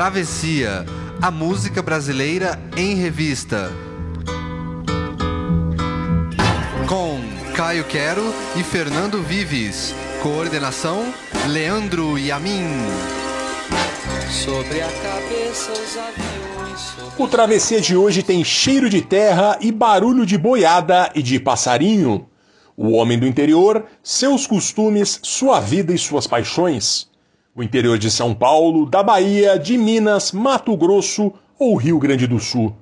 Travessia, a música brasileira em revista. Com Caio Quero e Fernando Vives. Coordenação: Leandro Yamin. Sobre a cabeça os aviões. sobre- O Travessia de hoje tem cheiro de terra e barulho de boiada e de passarinho. O homem do interior, seus costumes, sua vida e suas paixões. O interior de São Paulo, da Bahia, de Minas, Mato Grosso ou Rio Grande do Sul.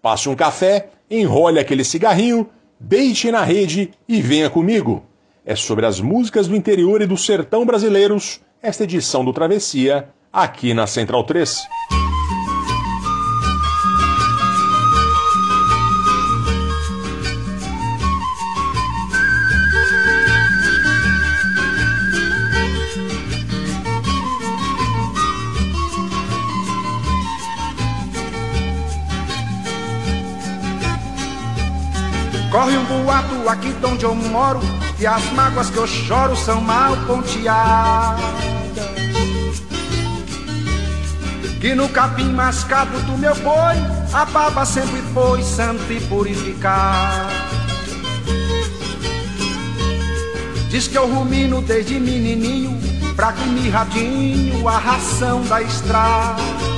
Passe um café, enrole aquele cigarrinho, deite na rede e venha comigo. É sobre as músicas do interior e do sertão brasileiros, esta edição do Travessia, aqui na Central 3. Corre um boato aqui de onde eu moro E as mágoas que eu choro são mal ponteadas. Que no capim mascado do meu boi A baba sempre foi santa e purificada. Diz que eu rumino desde menininho Pra que mirradinho a ração da estrada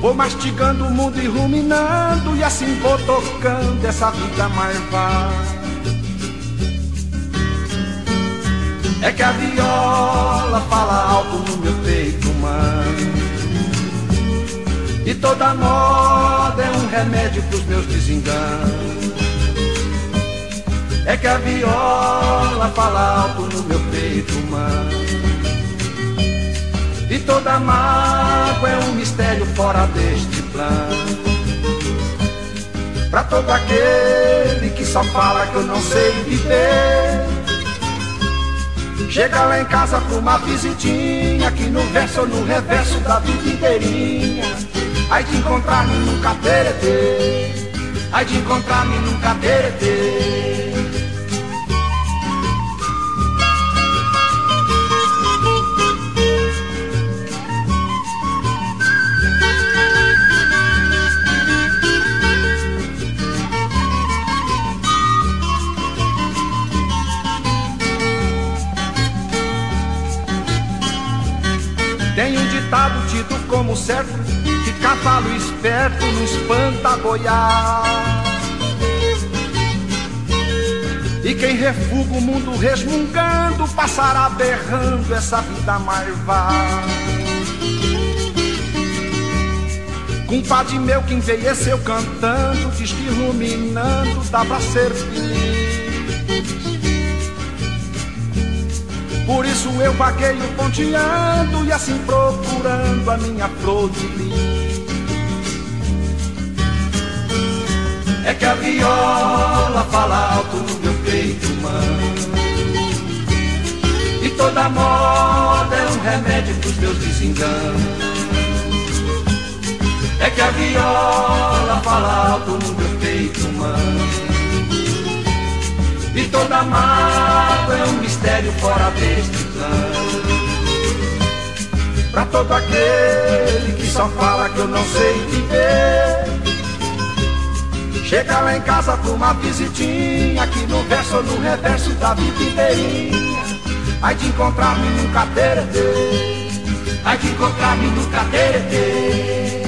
Vou mastigando o mundo e ruminando E assim vou tocando essa vida marvada É que a viola fala alto no meu peito humano E toda moda é um remédio pros meus desenganos. É que a viola fala alto no meu peito humano toda mágoa é um mistério fora deste plano. Pra todo aquele que só fala que eu não sei viver. Chega lá em casa pra uma visitinha, aqui no verso ou no reverso da vida inteirinha. Aí de encontrar-me num cateretê, aí de encontrar-me num cateretê. Tido como certo Que cavalo esperto não espanta boiar. E quem refuga o mundo resmungando Passará berrando essa vida marvada Compadre meu que envelheceu cantando Diz que ruminando dá pra ser feliz Por isso eu vagueio ponteando e assim procurando a minha flor de. É que a viola fala alto no meu peito humano E toda moda é um remédio pros meus desenganos. É que a viola fala alto no meu peito humano e toda mágoa é um mistério fora todo aquele que só fala que eu não sei viver. Chega lá em casa pra uma visitinha, aqui no verso ou no reverso da vida inteirinha. Aí de encontrar-me num cateretê, aí de encontrar-me num cateretê.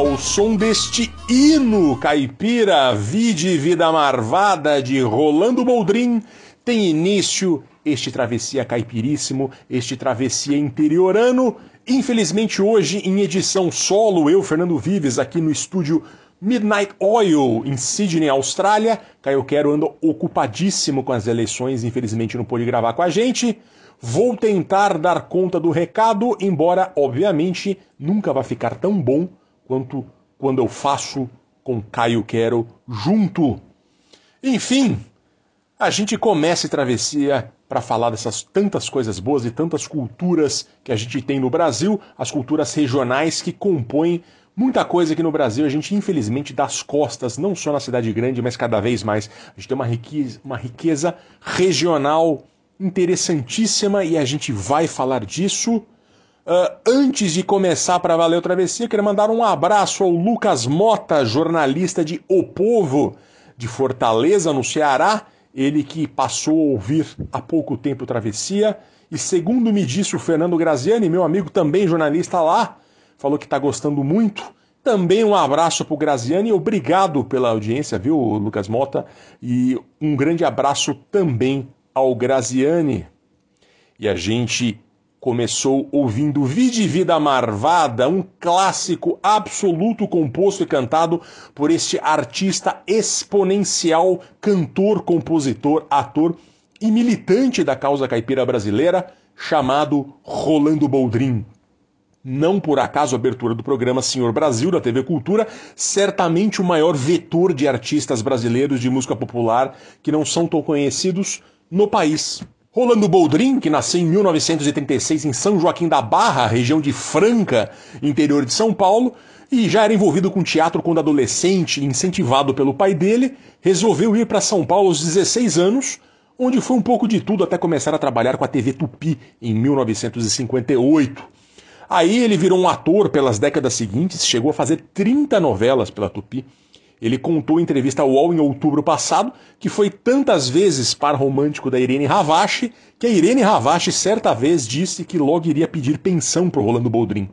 Ao som deste hino caipira, vide vida marvada de Rolando Boldrin, tem início este travessia caipiríssimo, este travessia interiorano. Infelizmente hoje em edição solo, eu, Fernando Vives, aqui no estúdio Midnight Oil, em Sydney, Austrália. Caio Quero anda ocupadíssimo com as eleições, infelizmente não pôde gravar com a gente. Vou tentar dar conta do recado, embora, obviamente, nunca vai ficar tão bom quanto quando eu faço com Caio Quero junto. Enfim, a gente começa a travessia para falar dessas tantas coisas boas e tantas culturas que a gente tem no Brasil, as culturas regionais que compõem muita coisa aqui no Brasil. A gente, infelizmente, dá as costas, não só na cidade grande, mas cada vez mais. A gente tem uma riqueza, uma riqueza regional interessantíssima e a gente vai falar disso. Uh, antes de começar para valer o travessia, queria mandar um abraço ao Lucas Mota, jornalista de O Povo de Fortaleza, no Ceará. Ele que passou a ouvir há pouco tempo Travessia. E segundo me disse o Fernando Graziani, meu amigo também jornalista lá, falou que está gostando muito. Também um abraço para o Graziani, obrigado pela audiência, viu, Lucas Mota? E um grande abraço também ao Graziani. E a gente começou ouvindo Vide Vida Marvada, um clássico absoluto composto e cantado por este artista exponencial, cantor, compositor, ator e militante da causa caipira brasileira, chamado Rolando Boldrin. Não por acaso a abertura do programa Senhor Brasil da TV Cultura, certamente o maior vetor de artistas brasileiros de música popular que não são tão conhecidos no país. Rolando Boldrin, que nasceu em 1936 em São Joaquim da Barra, região de Franca, interior de São Paulo, e já era envolvido com teatro quando adolescente, incentivado pelo pai dele, resolveu ir para São Paulo aos 16 anos, onde foi um pouco de tudo até começar a trabalhar com a TV Tupi em 1958. Aí ele virou um ator pelas décadas seguintes, chegou a fazer 30 novelas pela Tupi ele contou em entrevista ao UOL em outubro passado que foi tantas vezes par romântico da Irene Ravache que a Irene Ravache certa vez disse que logo iria pedir pensão para Rolando Boldrin.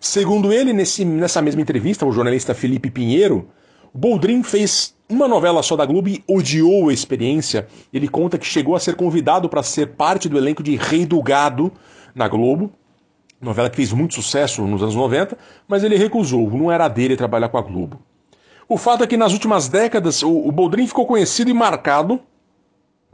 Segundo ele, nesse, nessa mesma entrevista, o jornalista Felipe Pinheiro, Boldrin fez uma novela só da Globo e odiou a experiência. Ele conta que chegou a ser convidado para ser parte do elenco de Rei do Gado na Globo, novela que fez muito sucesso nos anos 90, mas ele recusou, não era dele trabalhar com a Globo. O fato é que nas últimas décadas o, o Boldrin ficou conhecido e marcado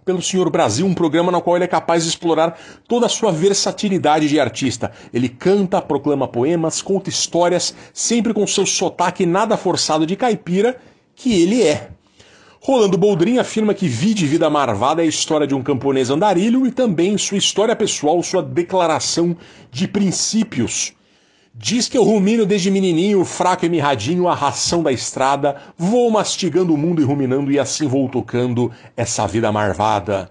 pelo Senhor Brasil, um programa no qual ele é capaz de explorar toda a sua versatilidade de artista. Ele canta, proclama poemas, conta histórias, sempre com seu sotaque nada forçado de caipira, que ele é. Rolando Boldrin afirma que Vide Vida Marvada é a história de um camponês andarilho e também sua história pessoal, sua declaração de princípios. Diz que eu rumino desde menininho, fraco e mirradinho, a ração da estrada, vou mastigando o mundo e ruminando e assim vou tocando essa vida marvada.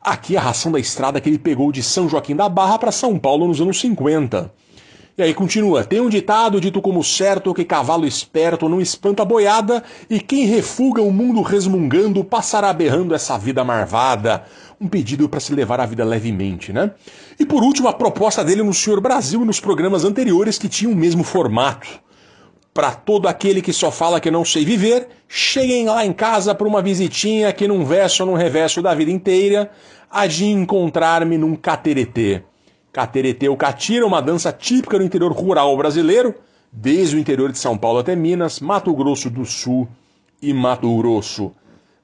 Aqui a ração da estrada que ele pegou de São Joaquim da Barra para São Paulo nos anos 50. E aí continua: tem um ditado dito como certo que cavalo esperto não espanta boiada, e quem refuga o mundo resmungando passará berrando essa vida marvada um pedido para se levar a vida levemente, né? E por último, a proposta dele no Senhor Brasil e nos programas anteriores que tinham o mesmo formato. Para todo aquele que só fala que não sei viver, cheguem lá em casa para uma visitinha que num verso ou num reverso da vida inteira, há de encontrar-me num cateretê. Cateretê ou catira, uma dança típica do interior rural brasileiro, desde o interior de São Paulo até Minas, Mato Grosso do Sul e Mato Grosso.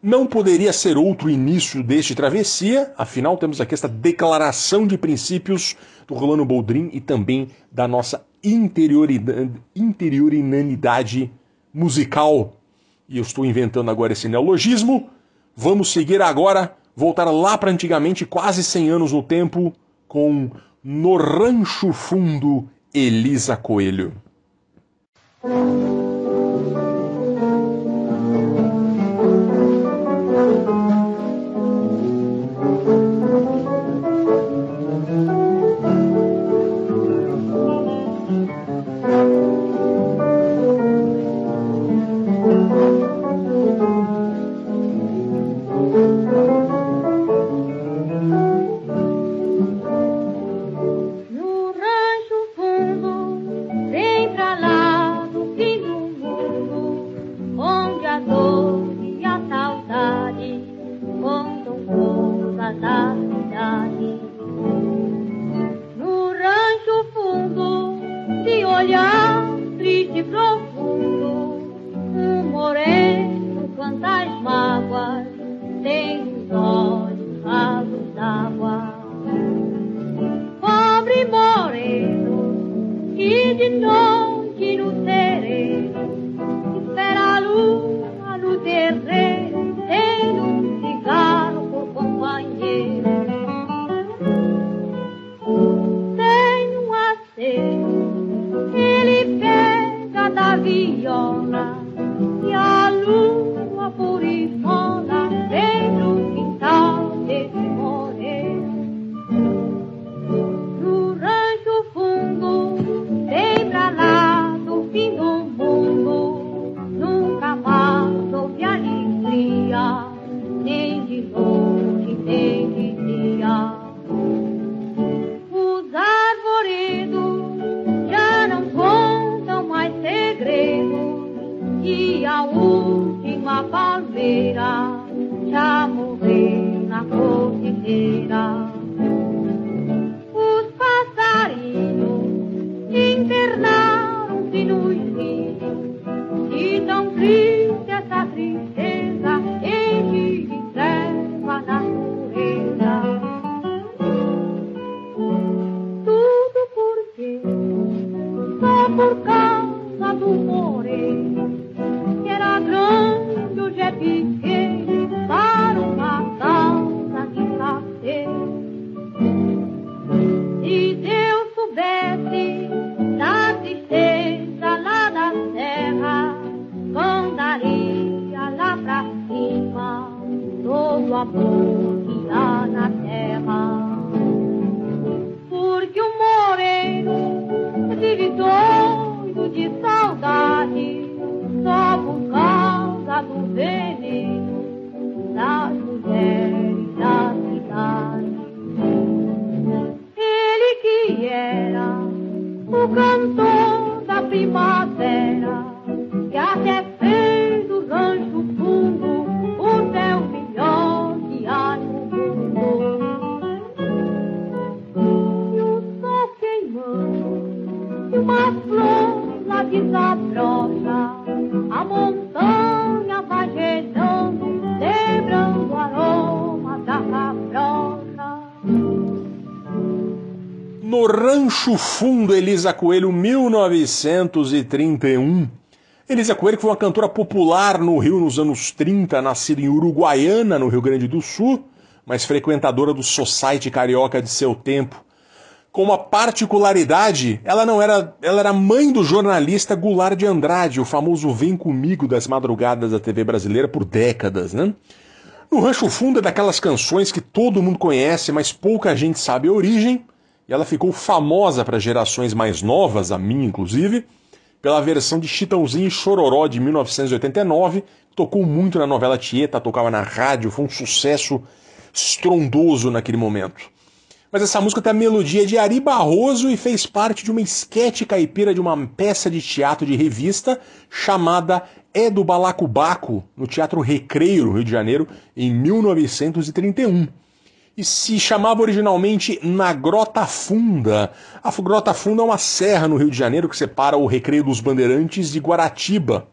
Não poderia ser outro início deste travessia, afinal temos aqui esta declaração de princípios do Rolando Boldrin e também da nossa interiorinanidade musical. E eu estou inventando agora esse neologismo. Vamos seguir agora, voltar lá para antigamente, quase 100 anos no tempo, com No Rancho Fundo Elisa Coelho. Rancho Fundo Elisa Coelho, 1931. Elisa Coelho foi uma cantora popular no Rio nos anos 30, nascida em Uruguaiana, no Rio Grande do Sul, mas frequentadora do society carioca de seu tempo. Com uma particularidade, ela não era, ela era mãe do jornalista Goulart de Andrade, o famoso Vem Comigo das madrugadas da TV brasileira por décadas, né? No Rancho Fundo é daquelas canções que todo mundo conhece, mas pouca gente sabe a origem, e ela ficou famosa para gerações mais novas, a minha inclusive, pela versão de Chitãozinho e Chororó de 1989, tocou muito na novela Tieta, tocava na rádio, foi um sucesso estrondoso naquele momento. Mas essa música tem a melodia de Ari Barroso e fez parte de uma esquete caipira de uma peça de teatro de revista chamada É do Balacubaco, no Teatro Recreio, Rio de Janeiro, em 1931 e se chamava originalmente Na Grota Funda. A Grota Funda é uma serra no Rio de Janeiro que separa o Recreio dos Bandeirantes de Guaratiba.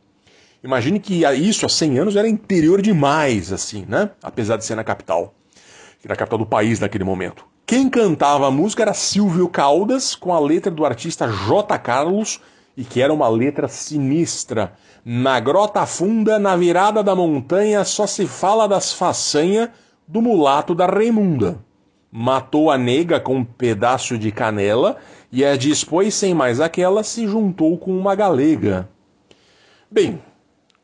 Imagine que isso há 100 anos era interior demais, assim, né? Apesar de ser na capital, que era a capital do país naquele momento. Quem cantava a música era Silvio Caldas, com a letra do artista J. Carlos, e que era uma letra sinistra. Na grota funda, na virada da montanha, só se fala das façanhas do mulato da Raimunda. Matou a nega com um pedaço de canela e a depois, sem mais aquela, se juntou com uma galega. Bem,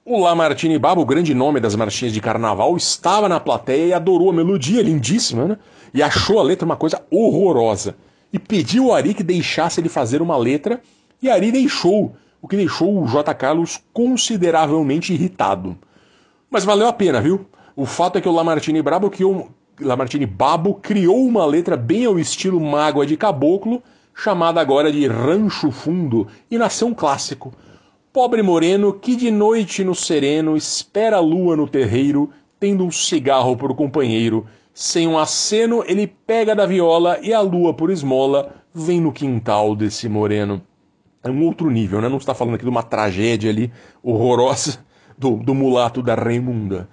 o Lamartine Babo, o grande nome das marchinhas de carnaval, estava na plateia e adorou a melodia, lindíssima, né? E achou a letra uma coisa horrorosa. E pediu ao Ari que deixasse ele fazer uma letra, e Ari deixou, o que deixou o J. Carlos consideravelmente irritado. Mas valeu a pena, viu? O fato é que o Lamartine Brabo criou, Lamartine Babo criou uma letra bem ao estilo Mágoa de Caboclo, chamada agora de Rancho Fundo, e nasceu um clássico. Pobre moreno que de noite no sereno espera a lua no terreiro, tendo um cigarro por companheiro. Sem um aceno, ele pega da viola e a lua por esmola vem no quintal desse moreno. É um outro nível, né? Não está falando aqui de uma tragédia ali horrorosa do, do mulato da Raimunda.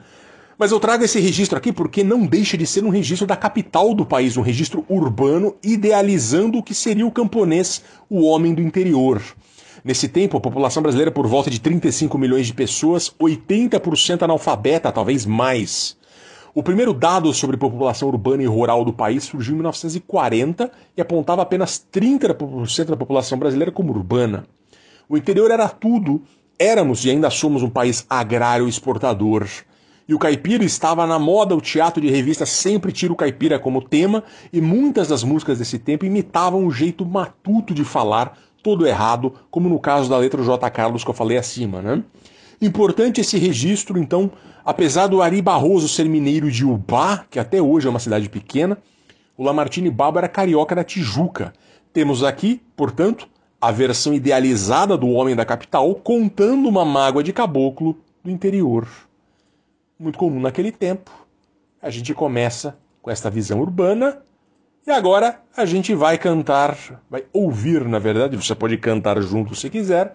Mas eu trago esse registro aqui porque não deixa de ser um registro da capital do país, um registro urbano idealizando o que seria o camponês, o homem do interior. Nesse tempo, a população brasileira, por volta de 35 milhões de pessoas, 80% analfabeta, talvez mais. O primeiro dado sobre população urbana e rural do país surgiu em 1940 e apontava apenas 30% da população brasileira como urbana. O interior era tudo, éramos e ainda somos um país agrário exportador. E o caipira estava na moda, o teatro de revista sempre tira o caipira como tema, e muitas das músicas desse tempo imitavam o jeito matuto de falar todo errado, como no caso da letra J. Carlos que eu falei acima, né? Importante esse registro, então, apesar do Ari Barroso ser mineiro de Ubá, que até hoje é uma cidade pequena, o Lamartine Babo era carioca da Tijuca. Temos aqui, portanto, a versão idealizada do homem da capital contando uma mágoa de caboclo do interior. Muito comum naquele tempo. A gente começa com esta visão urbana e agora a gente vai cantar, vai ouvir, na verdade, você pode cantar junto se quiser.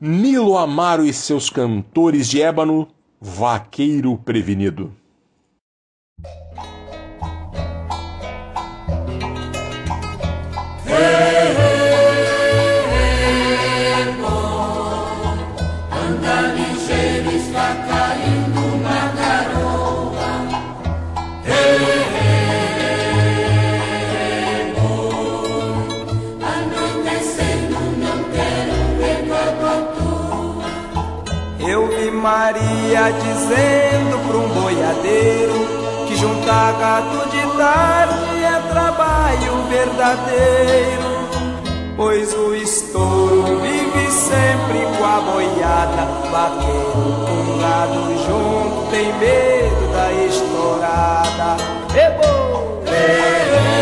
Nilo Amaro e seus cantores de ébano, Vaqueiro Prevenido. Eu vi Maria dizendo para um boiadeiro que juntar gato de tarde é trabalho verdadeiro. Pois o estouro vive sempre com a boiada. Vaqueiro com gado junto tem medo da estourada. Ebo! Anda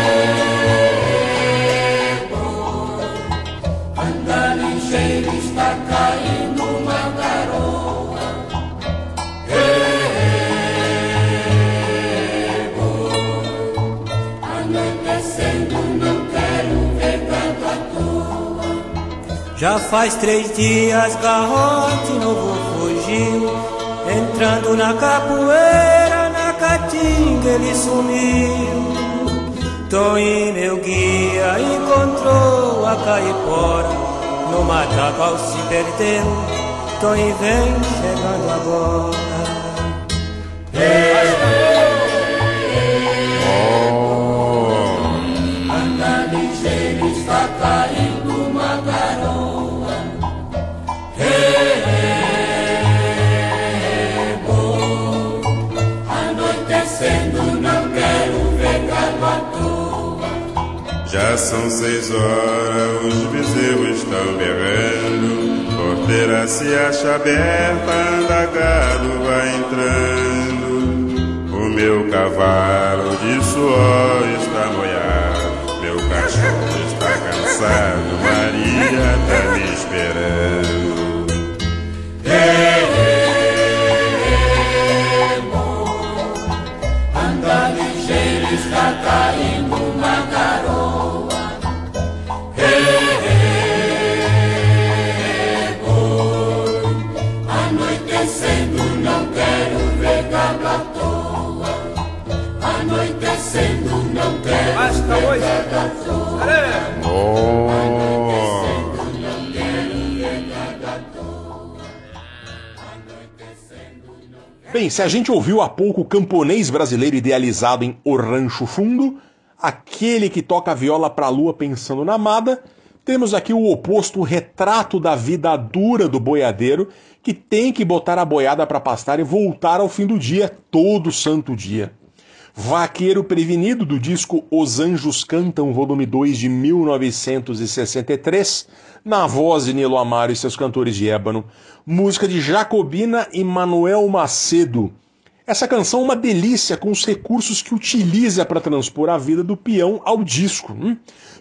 Já faz três dias garrote novo fugiu. Entrando na capoeira, na caatinga ele sumiu. Toim, meu guia, encontrou a caipora No matagal se perdeu. Toim vem chegando agora São seis horas, os bezerros estão berrando. Porteira se acha aberta, anda gado vai entrando. O meu cavalo de suor está molhado. Meu cachorro está cansado, Maria tá me esperando. Bem, se a gente ouviu há pouco o camponês brasileiro idealizado em O Rancho Fundo, aquele que toca a viola pra lua pensando na amada, temos aqui o oposto, o retrato da vida dura do boiadeiro, que tem que botar a boiada pra pastar e voltar ao fim do dia, todo santo dia. Vaqueiro Prevenido, do disco Os Anjos Cantam, volume 2 de 1963, na voz de Nilo Amaro e seus cantores de ébano, música de Jacobina e Manuel Macedo. Essa canção é uma delícia com os recursos que utiliza para transpor a vida do peão ao disco. hum?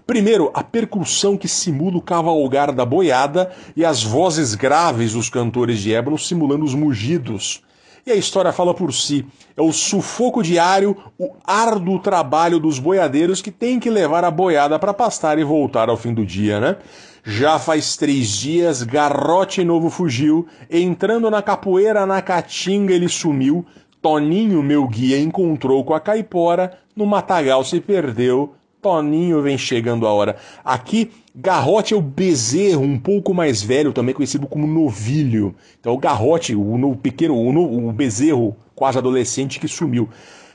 Primeiro, a percussão que simula o cavalgar da boiada e as vozes graves dos cantores de ébano simulando os mugidos. E a história fala por si. É o sufoco diário, o árduo trabalho dos boiadeiros que tem que levar a boiada para pastar e voltar ao fim do dia, né? Já faz três dias, Garrote Novo fugiu, entrando na capoeira na caatinga ele sumiu, Toninho, meu guia, encontrou com a caipora, no matagal se perdeu, Toninho vem chegando a hora. Aqui, Garrote é o bezerro, um pouco mais velho, também conhecido como novilho. Então, o Garrote, o, no- pequeno, o, o bezerro quase adolescente que sumiu.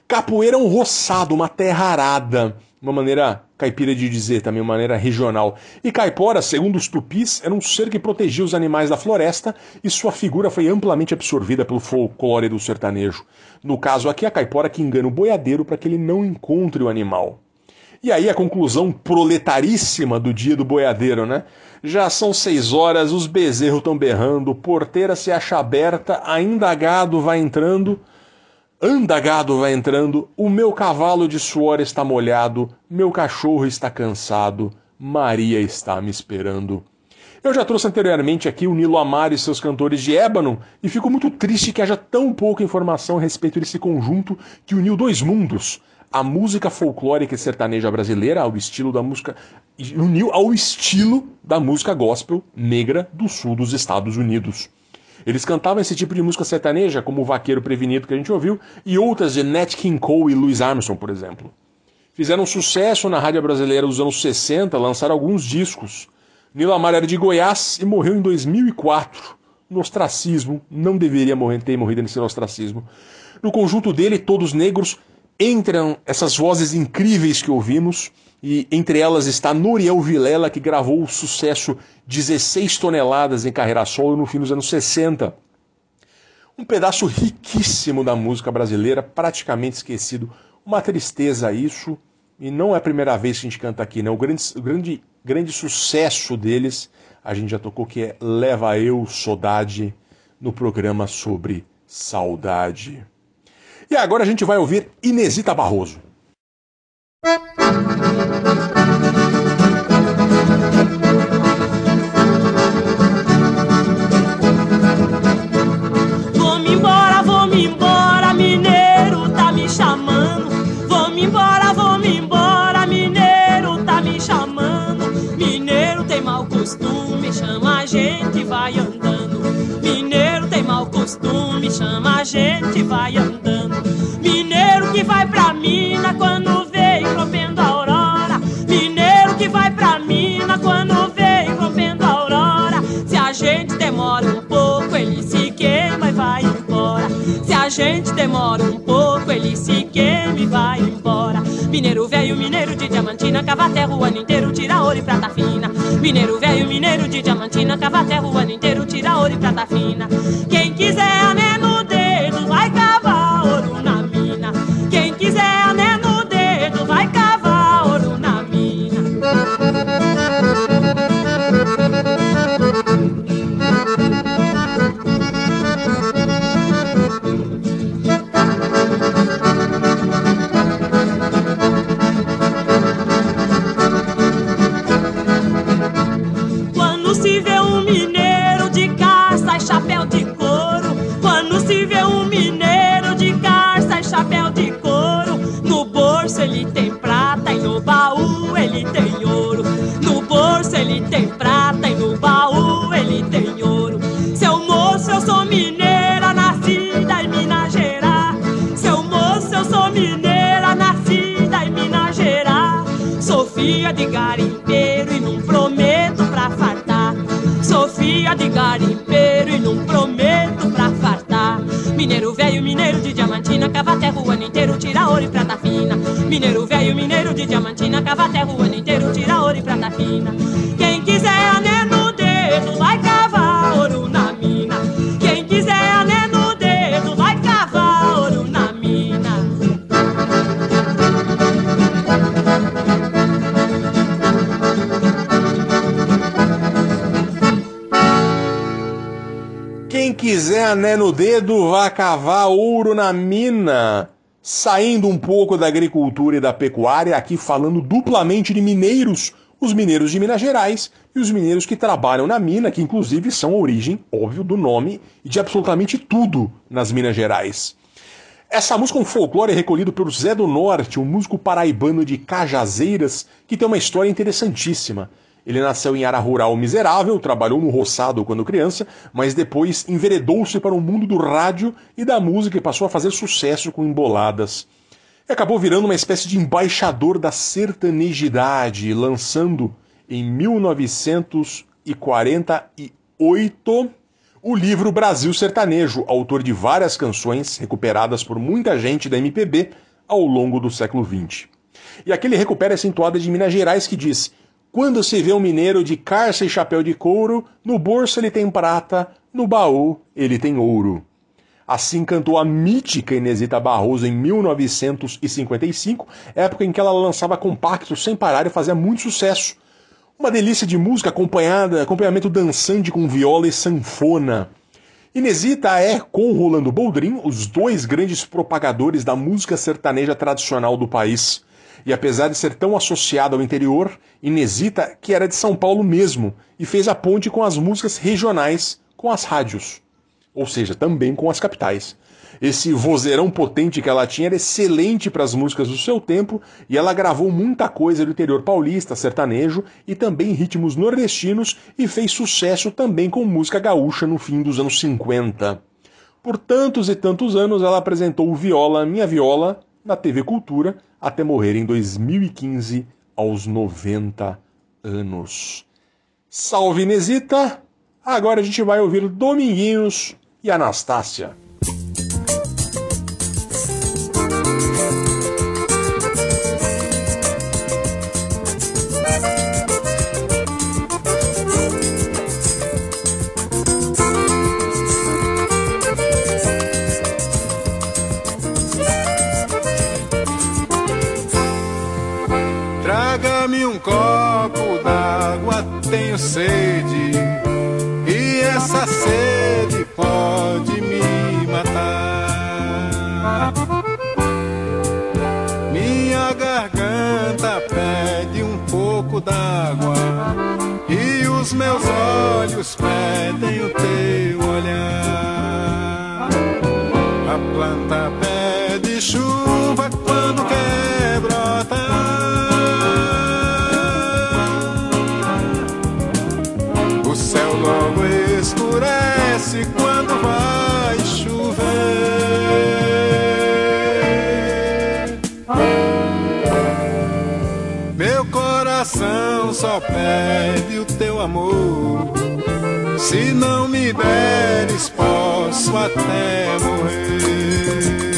Capoeira é um roçado, uma terra arada. Uma maneira caipira de dizer, também uma maneira regional. E caipora, segundo os tupis, era um ser que protegia os animais da floresta e sua figura foi amplamente absorvida pelo folclore do sertanejo. No caso aqui, a caipora que engana o boiadeiro para que ele não encontre o animal. E aí a conclusão proletaríssima do dia do boiadeiro, né? Já são seis horas, os bezerros estão berrando, porteira se acha aberta, ainda gado vai entrando, anda gado vai entrando, o meu cavalo de suor está molhado, meu cachorro está cansado, Maria está me esperando. Eu já trouxe anteriormente aqui o Nilo Amaro e seus cantores de ébano, e fico muito triste que haja tão pouca informação a respeito desse conjunto que uniu dois mundos. A música folclórica e sertaneja brasileira ao estilo da música. uniu ao estilo da música gospel negra do sul dos Estados Unidos. Eles cantavam esse tipo de música sertaneja, como o Vaqueiro Prevenido que a gente ouviu, e outras de Nat King Cole e Louis Armstrong, por exemplo. Fizeram sucesso na rádio brasileira dos anos 60, lançaram alguns discos. Nilo Amaro era de Goiás e morreu em 2004. No ostracismo, não deveria morrer, ter morrido nesse ostracismo. No conjunto dele, todos negros, entram essas vozes incríveis que ouvimos, e entre elas está Noriel Vilela, que gravou o sucesso 16 toneladas em carreira solo no fim dos anos 60. Um pedaço riquíssimo da música brasileira, praticamente esquecido. Uma tristeza isso, e não é a primeira vez que a gente canta aqui, né? O grande, o grande, grande sucesso deles, a gente já tocou, que é Leva Eu Saudade, no programa sobre saudade. E agora a gente vai ouvir Inesita Barroso. Mineiro velho, mineiro de diamantina, cava terra o ano inteiro, tira ouro e prata fina. Mineiro velho, mineiro de diamantina, cava terra o ano inteiro, tira ouro e prata fina. Quiser ané no dedo, vá cavar ouro na mina. Saindo um pouco da agricultura e da pecuária, aqui falando duplamente de mineiros, os mineiros de Minas Gerais e os mineiros que trabalham na mina, que inclusive são a origem, óbvio, do nome e de absolutamente tudo nas Minas Gerais. Essa música é um folclore recolhido pelo Zé do Norte, um músico paraibano de Cajazeiras, que tem uma história interessantíssima. Ele nasceu em área rural miserável, trabalhou no roçado quando criança, mas depois enveredou-se para o mundo do rádio e da música e passou a fazer sucesso com emboladas. E acabou virando uma espécie de embaixador da sertanejidade, lançando em 1948 o livro Brasil Sertanejo, autor de várias canções recuperadas por muita gente da MPB ao longo do século XX. E aqui ele recupera essa entoada de Minas Gerais que diz: Quando se vê um mineiro de carça e chapéu de couro, no bolso ele tem prata, no baú ele tem ouro. Assim cantou a mítica Inesita Barroso em 1955, época em que ela lançava compactos sem parar e fazia muito sucesso. Uma delícia de música acompanhada, acompanhamento dançante com viola e sanfona. Inesita é, com Rolando Boldrin, os dois grandes propagadores da música sertaneja tradicional do país. E apesar de ser tão associada ao interior, Inesita, que era de São Paulo mesmo, e fez a ponte com as músicas regionais, com as rádios. Ou seja, também com as capitais. Esse vozeirão potente que ela tinha era excelente para as músicas do seu tempo e ela gravou muita coisa do interior paulista, sertanejo e também ritmos nordestinos e fez sucesso também com música gaúcha no fim dos anos 50. Por tantos e tantos anos ela apresentou o Viola Minha Viola na TV Cultura até morrer em 2015 aos 90 anos. Salve Inesita! Agora a gente vai ouvir Dominguinhos e Anastácia. D'água, e os meus olhos pedem o teu só pede o teu amor. Se não me deres, posso até morrer.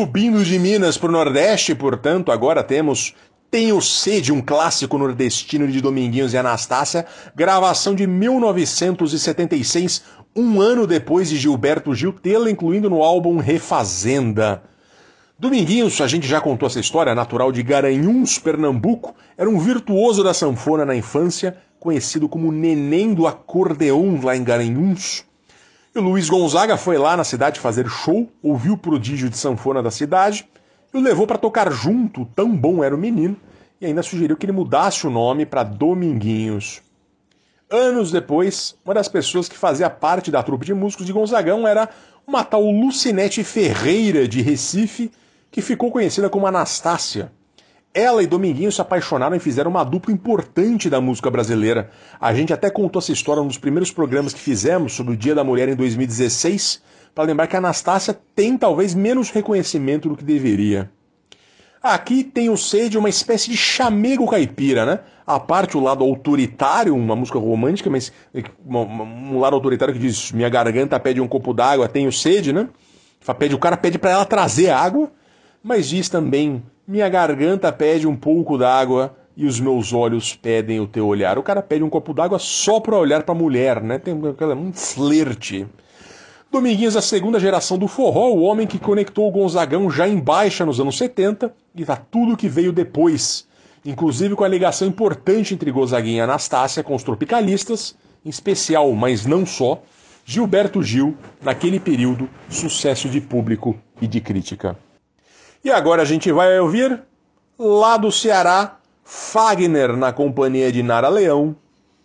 Subindo de Minas para o Nordeste, portanto, agora temos Tenho Sede, um clássico nordestino de Dominguinhos e Anastácia, gravação de 1976, um ano depois de Gilberto Gil tê-la incluindo no álbum Refazenda. Dominguinhos, a gente já contou essa história, natural de Garanhuns, Pernambuco, era um virtuoso da sanfona na infância, conhecido como Neném do Acordeon lá em Garanhuns. E o Luiz Gonzaga foi lá na cidade fazer show, ouviu o prodígio de sanfona da cidade e o levou para tocar junto, tão bom era o menino, e ainda sugeriu que ele mudasse o nome para Dominguinhos. Anos depois, uma das pessoas que fazia parte da trupe de músicos de Gonzagão era uma tal Lucinete Ferreira de Recife, que ficou conhecida como Anastácia. Ela e Dominguinhos se apaixonaram e fizeram uma dupla importante da música brasileira. A gente até contou essa história nos primeiros programas que fizemos sobre o Dia da Mulher em 2016, para lembrar que a Anastácia tem talvez menos reconhecimento do que deveria. Aqui tem o sede uma espécie de chamego caipira, né? A parte o lado autoritário, uma música romântica, mas um lado autoritário que diz: minha garganta pede um copo d'água, tenho sede, né? O cara pede para ela trazer água, mas diz também: minha garganta pede um pouco d'água e os meus olhos pedem o teu olhar. O cara pede um copo d'água só para olhar para mulher, né? Tem um flerte. Dominguinhos, a segunda geração do forró, o homem que conectou o Gonzagão já em baixa nos anos 70 e tá tudo que veio depois, inclusive com a ligação importante entre Gonzaguinha e Anastácia com os tropicalistas, em especial, mas não só, Gilberto Gil, naquele período, sucesso de público e de crítica. E agora a gente vai ouvir, lá do Ceará, Fagner na companhia de Nara Leão,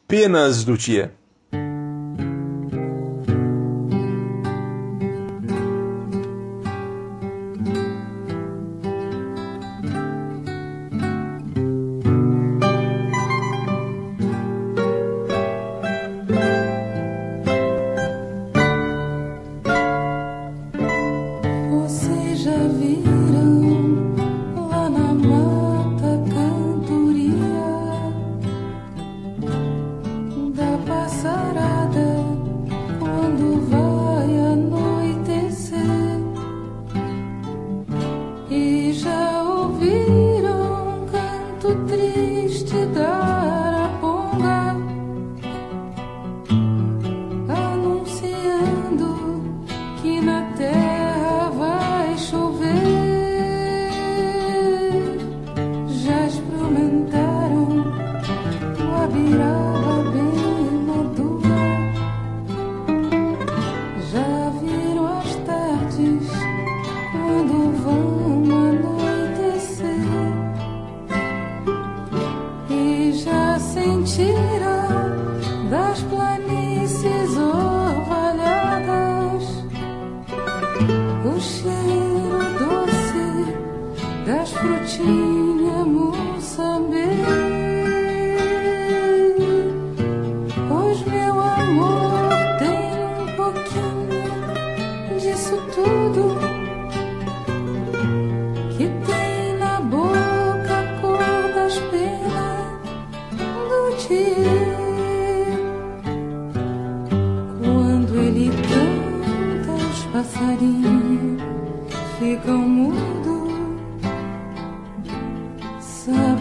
Penas do Tia.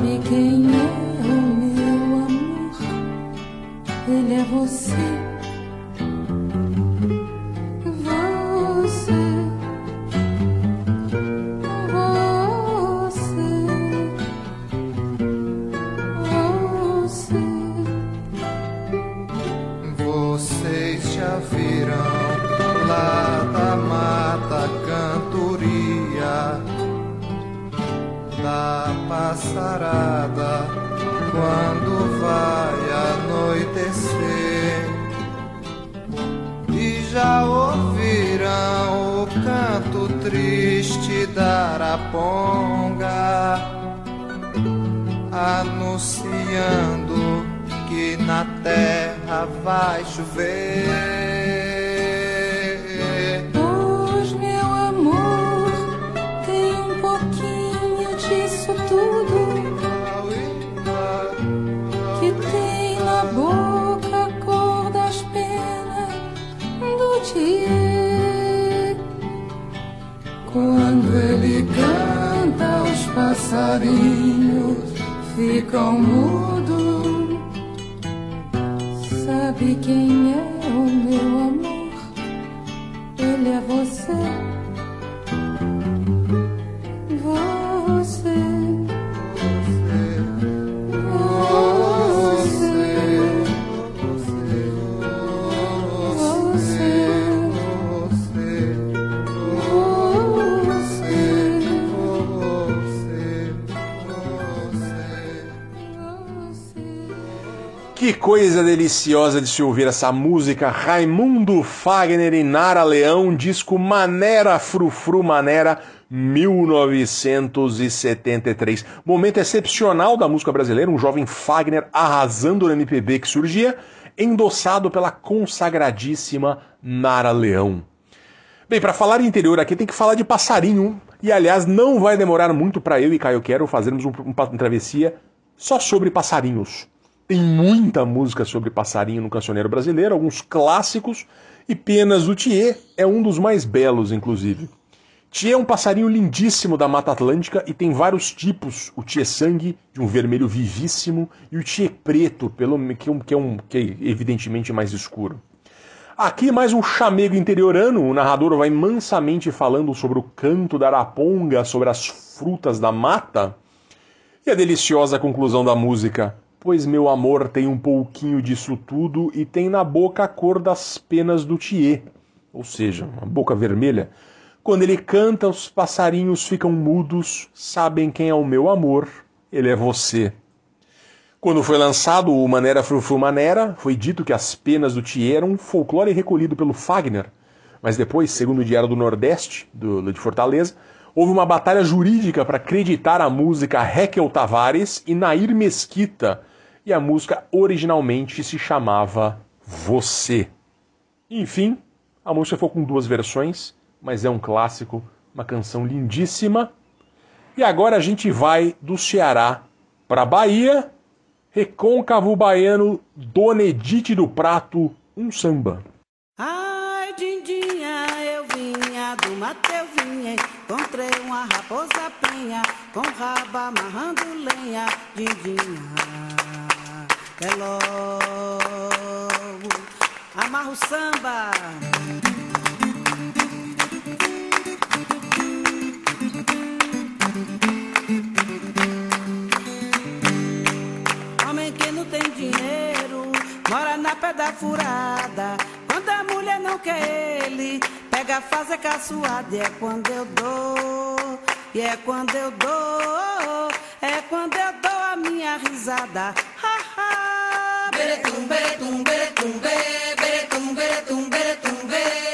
sabe quem é o meu amor? Ele é você. Coisa deliciosa de se ouvir essa música. Raimundo Fagner e Nara Leão, disco Manera Frufru Manera 1973. Momento excepcional da música brasileira, um jovem Fagner arrasando no MPB que surgia, endossado pela consagradíssima Nara Leão. Bem, para falar interior aqui tem que falar de passarinho. E aliás, não vai demorar muito para eu e Caio Quero fazermos um, um, uma travessia só sobre passarinhos. Tem muita música sobre passarinho no cancioneiro brasileiro, alguns clássicos, e Penas do Thier é um dos mais belos, inclusive. Thier é um passarinho lindíssimo da Mata Atlântica e tem vários tipos. O Thier sangue, de um vermelho vivíssimo, e o Thier preto, pelo, que, é um, que, é um, que é evidentemente mais escuro. Aqui mais um chamego interiorano, o narrador vai mansamente falando sobre o canto da araponga, sobre as frutas da mata, e a deliciosa conclusão da música, pois meu amor tem um pouquinho disso tudo e tem na boca a cor das penas do Thier, ou seja, uma boca vermelha. Quando ele canta, os passarinhos ficam mudos, sabem quem é o meu amor, ele é você. Quando foi lançado o Manera Frufru Manera, foi dito que as penas do Thier eram um folclore recolhido pelo Fagner, mas depois, segundo o Diário do Nordeste, do, de Fortaleza, houve uma batalha jurídica para acreditar a música Raquel Tavares e Nair Mesquita, e a música originalmente se chamava Você. Enfim, a música foi com duas versões, mas é um clássico, uma canção lindíssima. E agora a gente vai do Ceará para a Bahia, Recôncavo Baiano, Dona Edith do Prato, um samba. Ai, Dindinha, eu vinha do mato, eu vinha, encontrei uma raposa penha, com rabo amarrando lenha, Dindinha, é logo, amarra o samba. Homem que não tem dinheiro, mora na pedra furada. Quando a mulher não quer ele, pega, a caçoada. E é quando eu dou, e é quando eu dou, é quando eu dou a minha risada. bere tumbe, tumbe, tumbe, bere tumbe, tumbe, tumbe.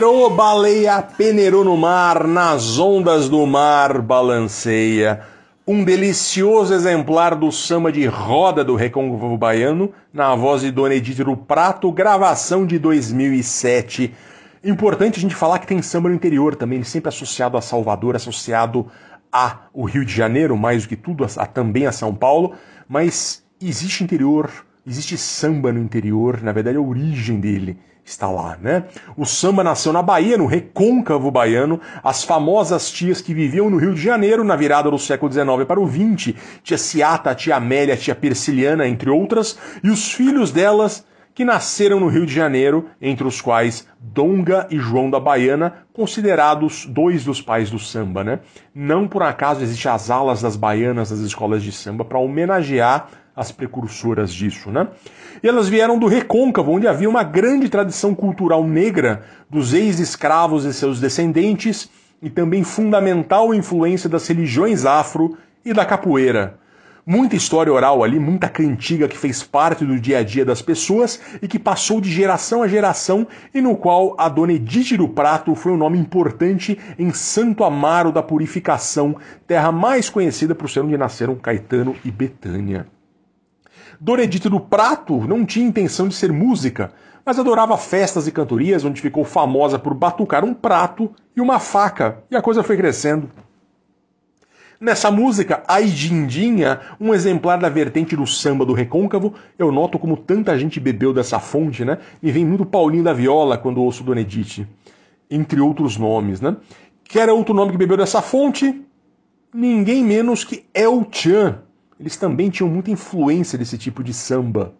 Peneirou, baleia, peneirou no mar, nas ondas do mar balanceia. Um delicioso exemplar do samba de roda do Recôncavo Baiano, na voz de Dona Edith do Prato, gravação de 2007. Importante a gente falar que tem samba no interior também, sempre associado a Salvador, associado a o Rio de Janeiro, mais do que tudo, a, a- também a São Paulo, mas existe interior, existe samba no interior, na verdade a origem dele está lá, né? O samba nasceu na Bahia, no recôncavo baiano, as famosas tias que viviam no Rio de Janeiro na virada do século XIX para o XX, tia Ciata, tia Amélia, tia Persiliana, entre outras, e os filhos delas que nasceram no Rio de Janeiro, entre os quais Donga e João da Baiana, considerados dois dos pais do samba, né? Não por acaso existem as alas das baianas das escolas de samba para homenagear as precursoras disso, né? E elas vieram do Recôncavo, onde havia uma grande tradição cultural negra dos ex-escravos e seus descendentes, e também fundamental influência das religiões afro e da capoeira. Muita história oral ali, muita cantiga que fez parte do dia a dia das pessoas e que passou de geração a geração e no qual a Dona Edith do Prato foi um nome importante em Santo Amaro da Purificação, terra mais conhecida por ser onde nasceram Caetano e Betânia. Dona Edith do Prato não tinha intenção de ser música, mas adorava festas e cantorias, onde ficou famosa por batucar um prato e uma faca, e a coisa foi crescendo. Nessa música, Ai Dindinha, um exemplar da vertente do samba do recôncavo, eu noto como tanta gente bebeu dessa fonte, né? Me vem muito Paulinho da Viola quando ouço Dona Edith, entre outros nomes, né? Quer outro nome que bebeu dessa fonte? Ninguém menos que El Chan. Eles também tinham muita influência desse tipo de samba.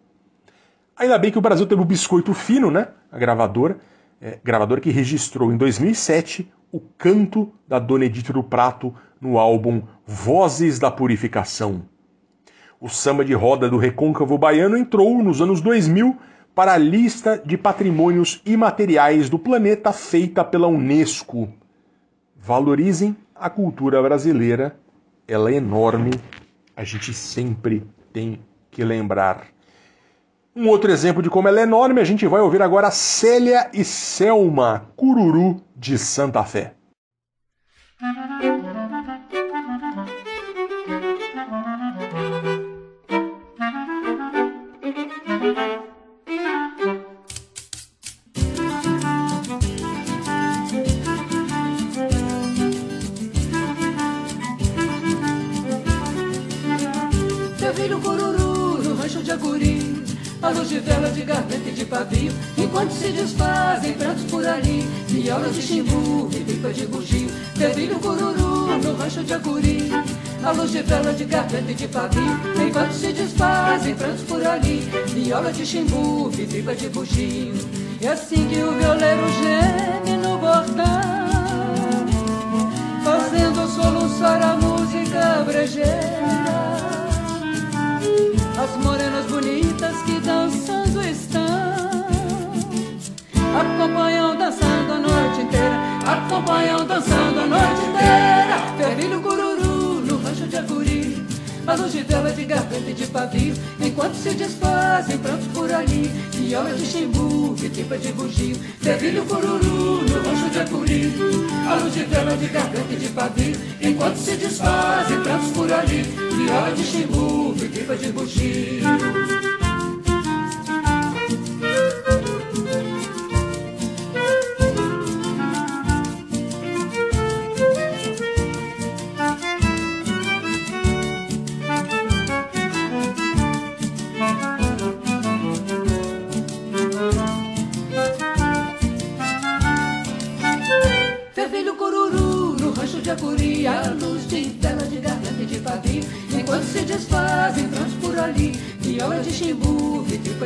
Ainda bem que o Brasil teve o Biscoito Fino, né? A gravadora, é, gravadora que registrou em 2007 o canto da Dona Edith do Prato no álbum Vozes da Purificação. O samba de roda do recôncavo baiano entrou nos anos 2000 para a lista de patrimônios imateriais do planeta feita pela Unesco. Valorizem a cultura brasileira, ela é enorme, a gente sempre tem que lembrar. Um outro exemplo de como ela é enorme, a gente vai ouvir agora Célia e Selma, Cururu de Santa Fé. E pipa de bugio Seu filho cururu no rancho de Aguri A luz de vela, de garganta e de pavio Enquanto se desfazem prantos por ali. Viola de e pipa de bugio. E assim que o violeiro geme no bordão Fazendo soluçar a música brejeira. As morenas bonitas que dançando estão Acompanham Acompanham dançando a noite inteira. Fervilho cururu no rancho de Acuri. A luz de vela de garganta e de pavio. Enquanto se desfazem prontos por ali. Viola de chimbu, pipa de bugio. Fervilho cururu no rancho de Acuri. A luz de vela de garganta e de pavio. Enquanto se desfazem prontos por ali. Viola de chimbu, pipa de bugio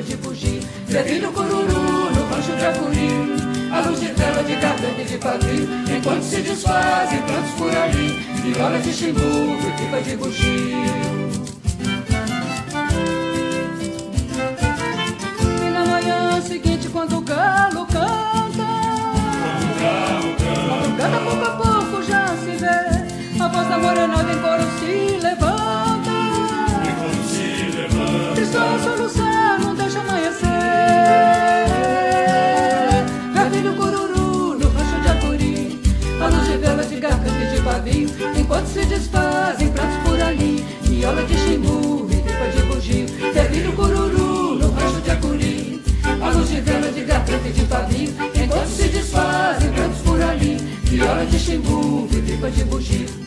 de bugio Fervilho cururu no rancho de Acuri A luz de vela de garganta e de pavio Enquanto se desfazem prontos por ali. Viola de chimbu, vitipa de bugio. E na manhã seguinte quando o galo canta Madrugada pouco a pouco já se vê A voz da morenada em coro se levanta. Soluçar não deixa amanhecer Vermelho cururu no rancho de Acuri A luz de vela de garganta e de pavio Enquanto se desfazem pratos por ali Viola de chimbu e pipa de bugio Vermelho cururu no rancho de Acuri A luz de vela de garganta e de pavio Enquanto se desfazem pratos por ali Viola de chimbu e pipa de bugio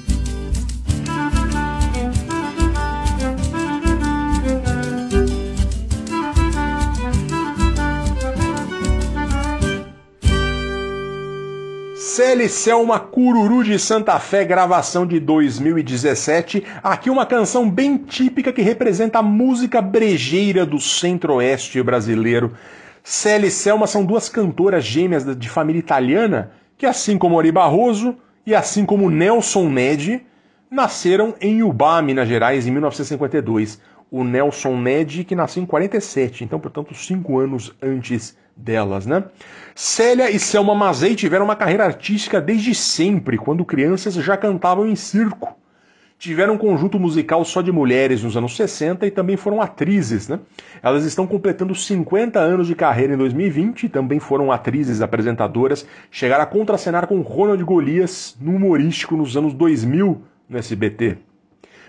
Célia Selma Cururu de Santa Fé, gravação de 2017. Aqui uma canção bem típica que representa a música brejeira do centro-oeste brasileiro. Célia e Selma são duas cantoras gêmeas de família italiana que, assim como Ori Barroso e assim como Nelson Ned, nasceram em Ubá, Minas Gerais, em 1952. O Nelson Ned, que nasceu em 47, então, portanto, cinco anos antes delas, né? Célia e Selma Mazei tiveram uma carreira artística desde sempre, quando crianças já cantavam em circo. Tiveram um conjunto musical só de mulheres nos anos 60 e também foram atrizes, né? Elas estão completando 50 anos de carreira em 2020 e também foram atrizes, apresentadoras, chegaram a contracenar com Ronald Golias no humorístico nos anos 2000 no SBT.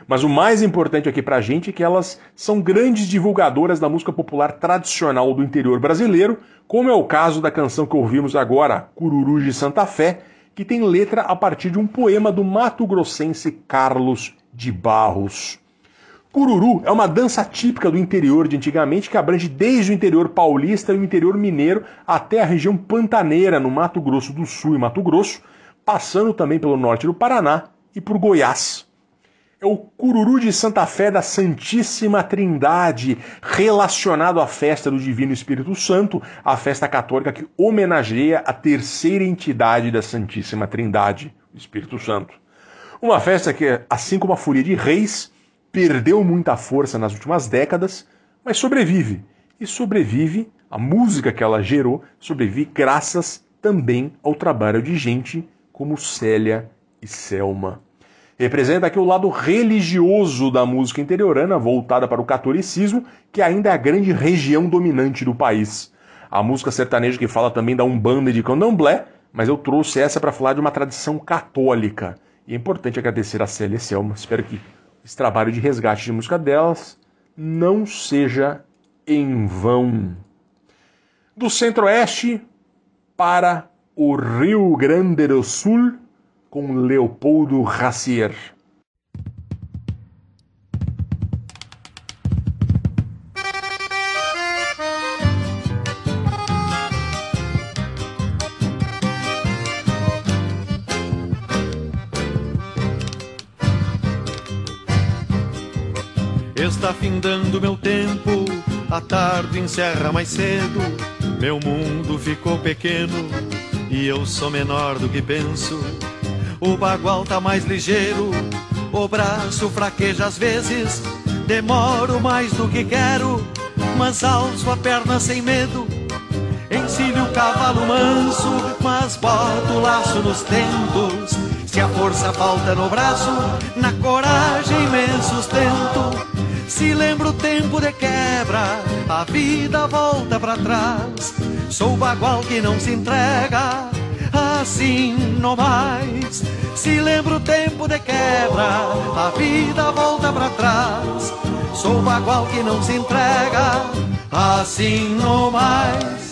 Mas o mais importante aqui pra gente é que elas são grandes divulgadoras da música popular tradicional do interior brasileiro, como é o caso da canção que ouvimos agora, Cururu de Santa Fé, que tem letra a partir de um poema do mato-grossense Carlos de Barros. Cururu é uma dança típica do interior de antigamente que abrange desde o interior paulista e o interior mineiro até a região pantaneira no Mato Grosso do Sul e Mato Grosso, passando também pelo norte do Paraná e por Goiás é o Cururu de Santa Fé da Santíssima Trindade, relacionado à festa do Divino Espírito Santo, a festa católica que homenageia a terceira entidade da Santíssima Trindade, o Espírito Santo. Uma festa que, assim como a Folia de Reis, perdeu muita força nas últimas décadas, mas sobrevive. E sobrevive, a música que ela gerou, sobrevive graças também ao trabalho de gente como Célia e Selma. Representa aqui o lado religioso da música interiorana, voltada para o catolicismo, que ainda é a grande região dominante do país. A música sertaneja que fala também da Umbanda e de Candomblé, mas eu trouxe essa para falar de uma tradição católica. E é importante agradecer a Célia Selma. Espero que esse trabalho de resgate de música delas não seja em vão. Do Centro-Oeste para o Rio Grande do Sul, com Leopoldo Racier. Está findando meu tempo, a tarde encerra mais cedo. Meu mundo ficou pequeno e eu sou menor do que penso. O bagual tá mais ligeiro, o braço fraqueja às vezes. Demoro mais do que quero, mas alço a perna sem medo. Encilho o cavalo manso, mas boto o laço nos tentos. Se a força falta no braço, na coragem me sustento. Se lembro o tempo de quebra, a vida volta para trás. Sou bagual que não se entrega, assim não mais. Se lembro o tempo de quebra, a vida volta para trás. Sou bagual que não se entrega, assim não mais.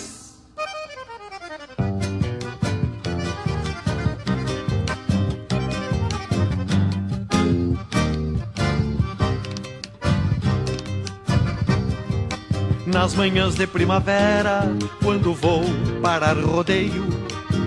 Nas manhãs de primavera, quando vou parar rodeio,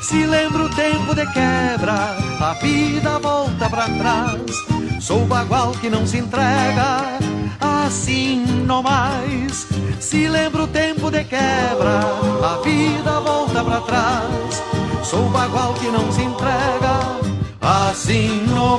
Se lembro o tempo de quebra, a vida volta pra trás. Sou bagual que não se entrega, assim não mais. Se lembro o tempo de quebra, a vida volta pra trás. Sou bagual que não se entrega, assim não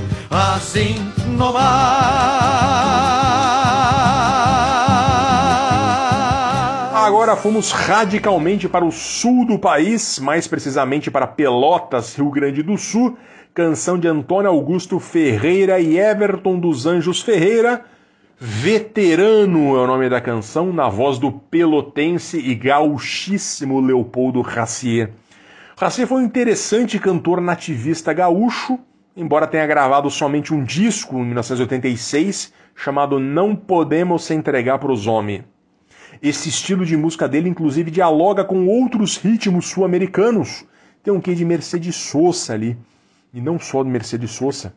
assim não mais. Agora fomos radicalmente para o sul do país, mais precisamente para Pelotas, Rio Grande do Sul. Canção de Antônio Augusto Ferreira e Everton dos Anjos Ferreira. Veterano é o nome da canção, na voz do pelotense e gauchíssimo Leopoldo Racier. Racier foi um interessante cantor nativista gaúcho, embora tenha gravado somente um disco em 1986 chamado Não Podemos Se Entregar para os Homens. Esse estilo de música dele, inclusive, dialoga com outros ritmos sul-americanos. Tem um quê de Mercedes Sosa ali, e não só de Mercedes Sosa.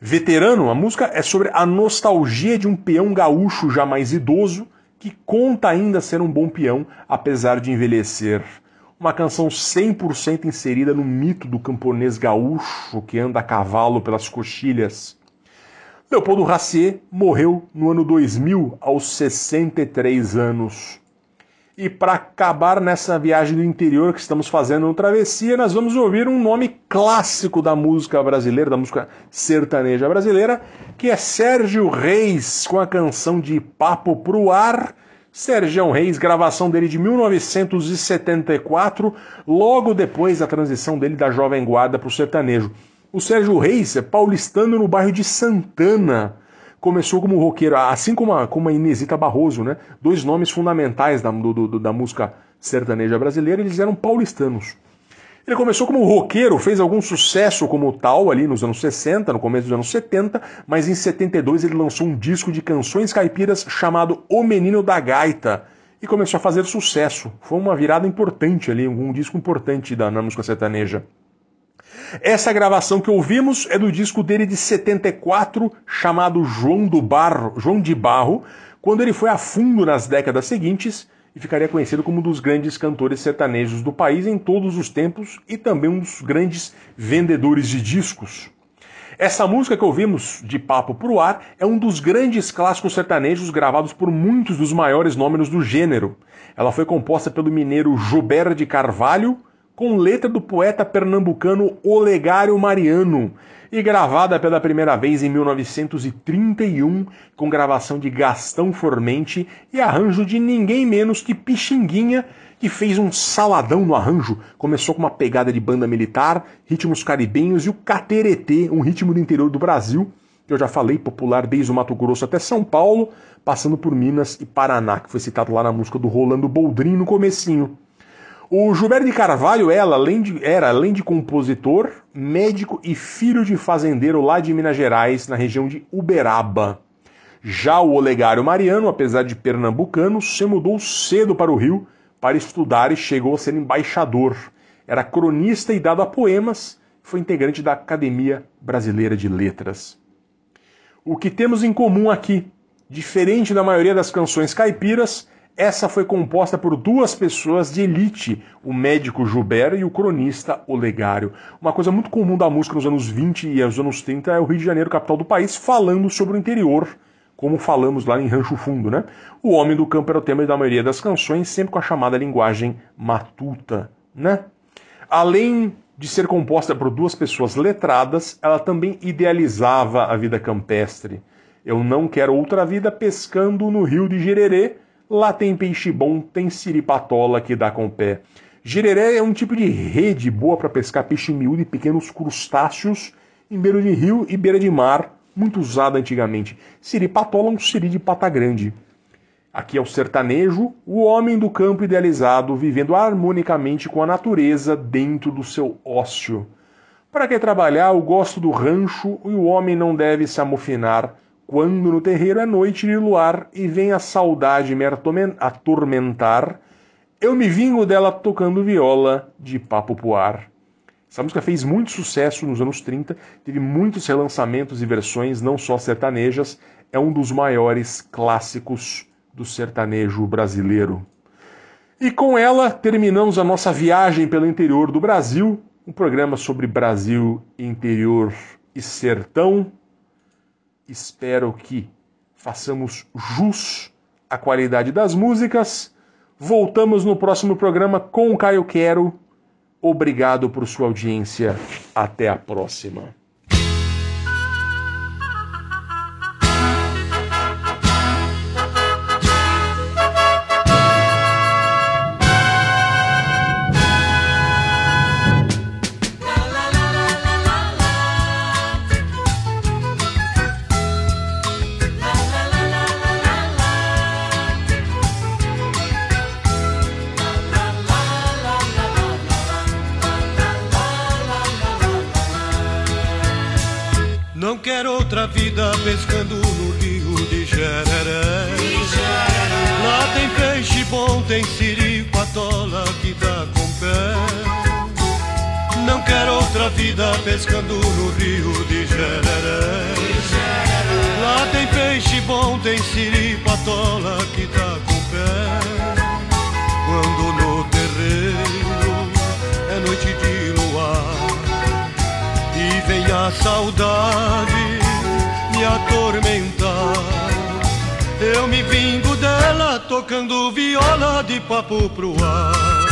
Veterano, a música é sobre a nostalgia de um peão gaúcho já mais idoso que conta ainda ser um bom peão, apesar de envelhecer uma canção 100% inserida no mito do camponês gaúcho que anda a cavalo pelas coxilhas. Leopoldo Racier morreu no ano 2000, aos 63 anos. E para acabar nessa viagem do interior que estamos fazendo no Travessia, nós vamos ouvir um nome clássico da música brasileira, da música sertaneja brasileira, que é Sérgio Reis, com a canção de Papo pro Ar, Sérgio Reis, gravação dele de 1974, logo depois da transição dele da Jovem Guarda para o sertanejo. O Sérgio Reis é paulistano no bairro de Santana. Começou como roqueiro, assim como a, como a Inesita Barroso, né? Dois nomes fundamentais da, do, do, da música sertaneja brasileira, eles eram paulistanos. Ele começou como roqueiro, fez algum sucesso como tal ali nos anos 60, no começo dos anos 70, mas em 72 ele lançou um disco de canções caipiras chamado O Menino da Gaita e começou a fazer sucesso. Foi uma virada importante ali, um disco importante da na música sertaneja. Essa gravação que ouvimos é do disco dele de 74, chamado João do Barro, João de Barro, quando ele foi a fundo nas décadas seguintes e ficaria conhecido como um dos grandes cantores sertanejos do país em todos os tempos e também um dos grandes vendedores de discos. Essa música que ouvimos, De Papo Pro Ar, é um dos grandes clássicos sertanejos gravados por muitos dos maiores nomes do gênero. Ela foi composta pelo mineiro Gilberto de Carvalho, com letra do poeta pernambucano Olegário Mariano, e gravada pela primeira vez em 1931, com gravação de Gastão Formente e arranjo de ninguém menos que Pixinguinha, que fez um saladão no arranjo. Começou com uma pegada de banda militar, ritmos caribenhos e o cateretê, um ritmo do interior do Brasil, que eu já falei, popular desde o Mato Grosso até São Paulo, passando por Minas e Paraná, que foi citado lá na música do Rolando Boldrin no comecinho. O Gilberto de Carvalho ela, além de, era, além de compositor, médico e filho de fazendeiro lá de Minas Gerais, na região de Uberaba. Já o Olegário Mariano, apesar de pernambucano, se mudou cedo para o Rio para estudar e chegou a ser embaixador. Era cronista e dado a poemas, foi integrante da Academia Brasileira de Letras. O que temos em comum aqui, diferente da maioria das canções caipiras, essa foi composta por duas pessoas de elite, o médico Gilberto e o cronista Olegário. Uma coisa muito comum da música nos anos 20 e anos anos 30 é o Rio de Janeiro, capital do país, falando sobre o interior, como falamos lá em Rancho Fundo, né? O homem do campo era o tema da maioria das canções, sempre com a chamada linguagem matuta, né? Além de ser composta por duas pessoas letradas, ela também idealizava a vida campestre. Eu não quero outra vida pescando no rio de Jererê, Lá tem peixe bom, tem siripatola que dá com o pé. Jereré é um tipo de rede boa para pescar peixe miúdo e pequenos crustáceos em beira de rio e beira de mar, muito usada antigamente. Siripatola é um siri de pata grande. Aqui é o sertanejo, o homem do campo idealizado, vivendo harmonicamente com a natureza dentro do seu ócio. Para que trabalhar? Eu gosto do rancho e o homem não deve se amofinar quando no terreiro é noite de luar e vem a saudade me atormentar, eu me vingo dela tocando viola de papo poar. Essa música fez muito sucesso nos anos 30, teve muitos relançamentos e versões, não só sertanejas, é um dos maiores clássicos do sertanejo brasileiro. E com ela terminamos a nossa viagem pelo interior do Brasil, um programa sobre Brasil, interior e sertão. Espero que façamos jus à qualidade das músicas. Voltamos no próximo programa com o Caio Quero. Obrigado por sua audiência. Até a próxima. Vida pescando no rio de Jereré. Lá tem peixe bom, tem siri, patola que dá com pé. Quando no terreiro é noite de luar e vem a saudade me atormentar. Eu me vingo dela tocando viola de papo pro ar.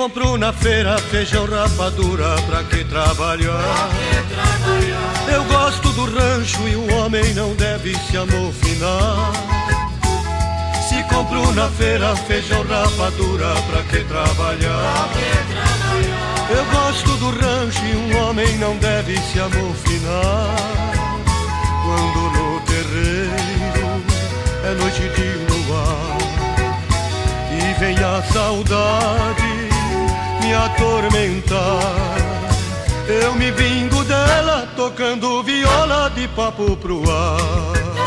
Compro na feira feijão rapadura, pra que trabalhar? Eu gosto do rancho e o homem não deve se amofinar. Se compro na feira feijão rapadura, pra que trabalhar? Eu gosto do rancho e um homem não deve se amofinar. Quando no terreiro é noite de luar e vem a saudade me atormentar. Eu me vingo dela tocando viola de papo pro ar.